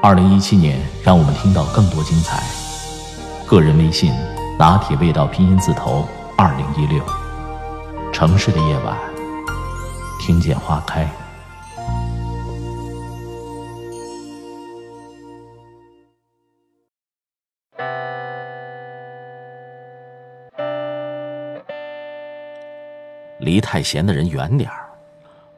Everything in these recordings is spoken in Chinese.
二零一七年让我们听到更多精彩。个人微信：拿铁味道拼音字头二零一六。城市的夜晚，听见花开。离太闲的人远点儿。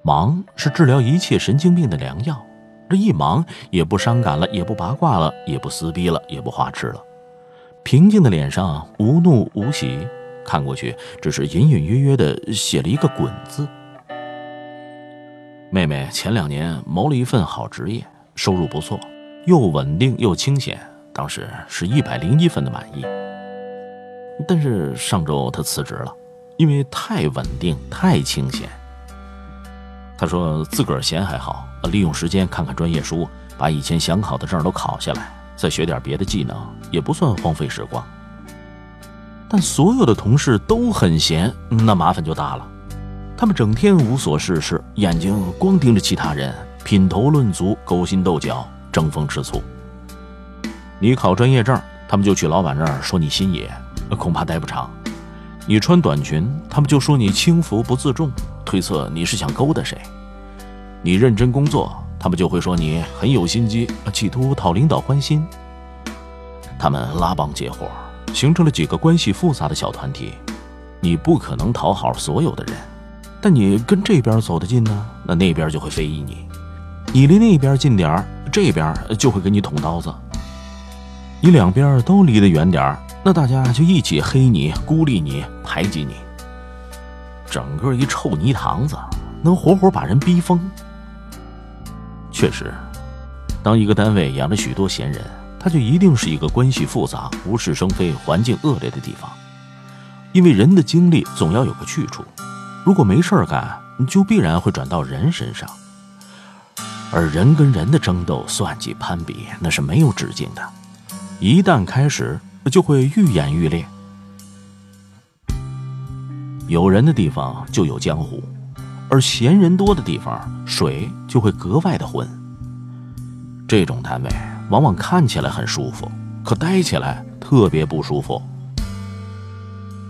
忙是治疗一切神经病的良药。这一忙，也不伤感了，也不八卦了，也不撕逼了，也不花痴了。平静的脸上无怒无喜，看过去只是隐隐约约的写了一个“滚”字。妹妹前两年谋了一份好职业，收入不错，又稳定又清闲，当时是一百零一分的满意。但是上周她辞职了，因为太稳定、太清闲。他说自个儿闲还好，利用时间看看专业书，把以前想考的证都考下来，再学点别的技能，也不算荒废时光。但所有的同事都很闲，那麻烦就大了。他们整天无所事事，眼睛光盯着其他人，品头论足，勾心斗角，争风吃醋。你考专业证，他们就去老板那儿说你心野，恐怕待不长。你穿短裙，他们就说你轻浮不自重，推测你是想勾搭谁。你认真工作，他们就会说你很有心机，企图讨领导欢心。他们拉帮结伙，形成了几个关系复杂的小团体。你不可能讨好所有的人，但你跟这边走得近呢，那那边就会非议你；你离那边近点，这边就会给你捅刀子。你两边都离得远点，那大家就一起黑你、孤立你、排挤你，整个一臭泥塘子，能活活把人逼疯。确实，当一个单位养着许多闲人，他就一定是一个关系复杂、无事生非、环境恶劣的地方。因为人的精力总要有个去处，如果没事儿干，就必然会转到人身上。而人跟人的争斗、算计、攀比，那是没有止境的，一旦开始，就会愈演愈烈。有人的地方就有江湖。而闲人多的地方，水就会格外的浑。这种单位往往看起来很舒服，可待起来特别不舒服。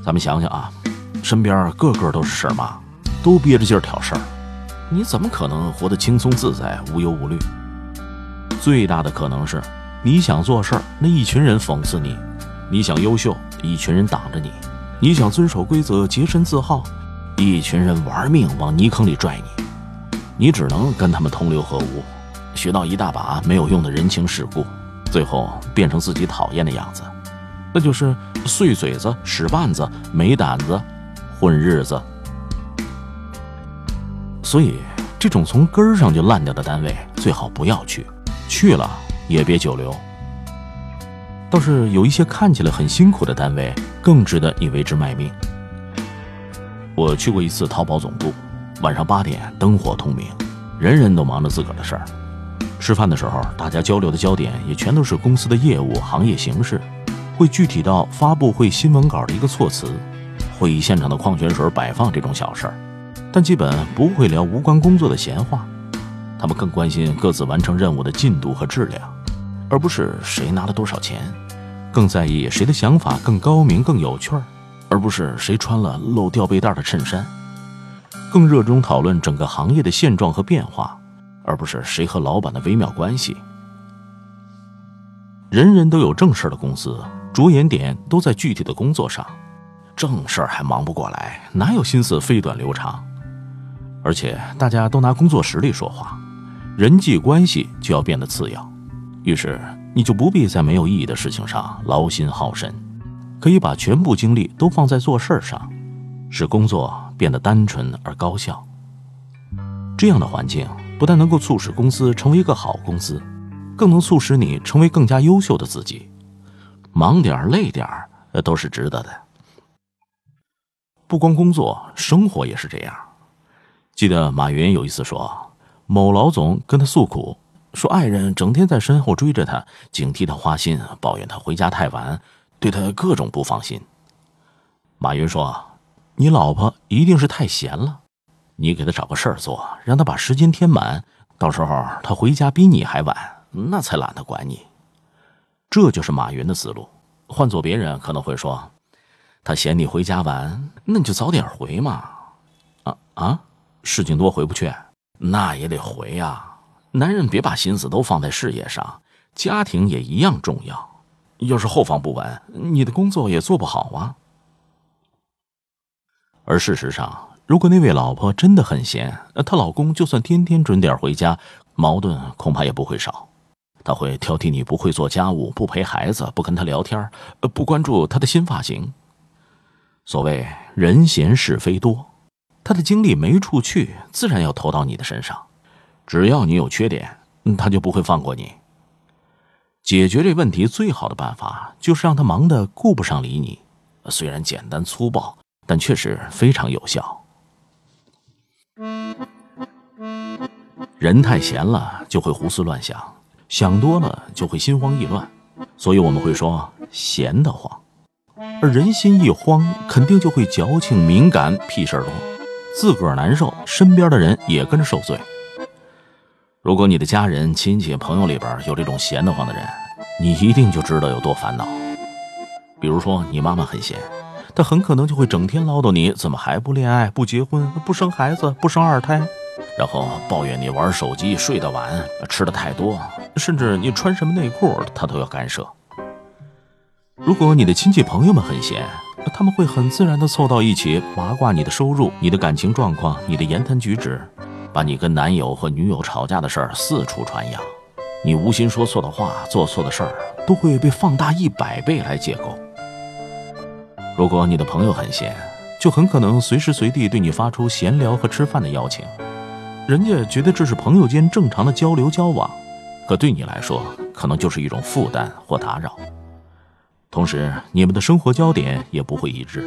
咱们想想啊，身边个个都是事儿妈，都憋着劲儿挑事儿，你怎么可能活得轻松自在、无忧无虑？最大的可能是，你想做事儿，那一群人讽刺你；你想优秀，一群人挡着你；你想遵守规则、洁身自好。一群人玩命往泥坑里拽你，你只能跟他们同流合污，学到一大把没有用的人情世故，最后变成自己讨厌的样子，那就是碎嘴子、使绊子、没胆子、混日子。所以，这种从根儿上就烂掉的单位最好不要去，去了也别久留。倒是有一些看起来很辛苦的单位，更值得你为之卖命。我去过一次淘宝总部，晚上八点灯火通明，人人都忙着自个儿的事儿。吃饭的时候，大家交流的焦点也全都是公司的业务、行业形势，会具体到发布会新闻稿的一个措辞，会议现场的矿泉水摆放这种小事儿，但基本不会聊无关工作的闲话。他们更关心各自完成任务的进度和质量，而不是谁拿了多少钱，更在意谁的想法更高明、更有趣儿。而不是谁穿了露吊背带的衬衫，更热衷讨论整个行业的现状和变化，而不是谁和老板的微妙关系。人人都有正事的公司，着眼点都在具体的工作上，正事儿还忙不过来，哪有心思飞短流长？而且大家都拿工作实力说话，人际关系就要变得次要，于是你就不必在没有意义的事情上劳心耗神。可以把全部精力都放在做事上，使工作变得单纯而高效。这样的环境不但能够促使公司成为一个好公司，更能促使你成为更加优秀的自己。忙点儿累点儿，都是值得的。不光工作，生活也是这样。记得马云有一次说，某老总跟他诉苦，说爱人整天在身后追着他，警惕他花心，抱怨他回家太晚，对他各种不放心。马云说：“你老婆一定是太闲了，你给她找个事儿做，让她把时间填满，到时候她回家比你还晚，那才懒得管你。”这就是马云的思路。换做别人可能会说：“他嫌你回家晚，那你就早点回嘛。”啊啊，事情多回不去，那也得回呀。男人别把心思都放在事业上，家庭也一样重要。要是后方不稳，你的工作也做不好啊。而事实上，如果那位老婆真的很闲，她老公就算天天准点回家，矛盾恐怕也不会少。他会挑剔你不会做家务、不陪孩子、不跟他聊天、不关注他的新发型。所谓人闲是非多，他的精力没处去，自然要投到你的身上。只要你有缺点，他就不会放过你。解决这问题最好的办法，就是让他忙得顾不上理你。虽然简单粗暴。但确实非常有效。人太闲了就会胡思乱想，想多了就会心慌意乱，所以我们会说闲得慌。而人心一慌，肯定就会矫情敏感，屁事儿多，自个儿难受，身边的人也跟着受罪。如果你的家人、亲戚、朋友里边有这种闲得慌的人，你一定就知道有多烦恼。比如说，你妈妈很闲。她很可能就会整天唠叨你怎么还不恋爱、不结婚、不生孩子、不生二胎，然后抱怨你玩手机、睡得晚、吃的太多，甚至你穿什么内裤她都要干涉。如果你的亲戚朋友们很闲，他们会很自然地凑到一起八卦你的收入、你的感情状况、你的言谈举止，把你跟男友和女友吵架的事儿四处传扬，你无心说错的话、做错的事儿都会被放大一百倍来解构。如果你的朋友很闲，就很可能随时随地对你发出闲聊和吃饭的邀请，人家觉得这是朋友间正常的交流交往，可对你来说，可能就是一种负担或打扰。同时，你们的生活焦点也不会一致，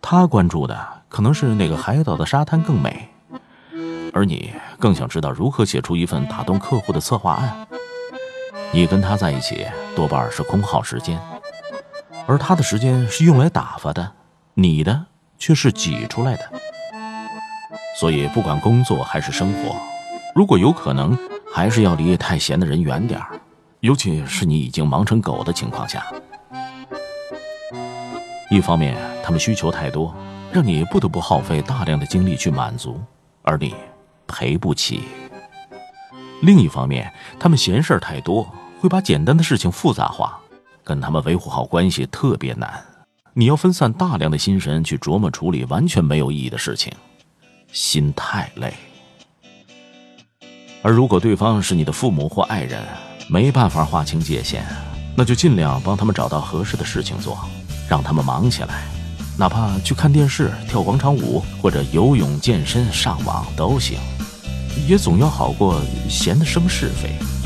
他关注的可能是哪个海岛的沙滩更美，而你更想知道如何写出一份打动客户的策划案。你跟他在一起，多半是空耗时间。而他的时间是用来打发的，你的却是挤出来的。所以，不管工作还是生活，如果有可能，还是要离太闲的人远点儿，尤其是你已经忙成狗的情况下。一方面，他们需求太多，让你不得不耗费大量的精力去满足，而你赔不起；另一方面，他们闲事儿太多，会把简单的事情复杂化。跟他们维护好关系特别难，你要分散大量的心神去琢磨处理完全没有意义的事情，心太累。而如果对方是你的父母或爱人，没办法划清界限，那就尽量帮他们找到合适的事情做，让他们忙起来，哪怕去看电视、跳广场舞或者游泳、健身、上网都行，也总要好过闲的生是非。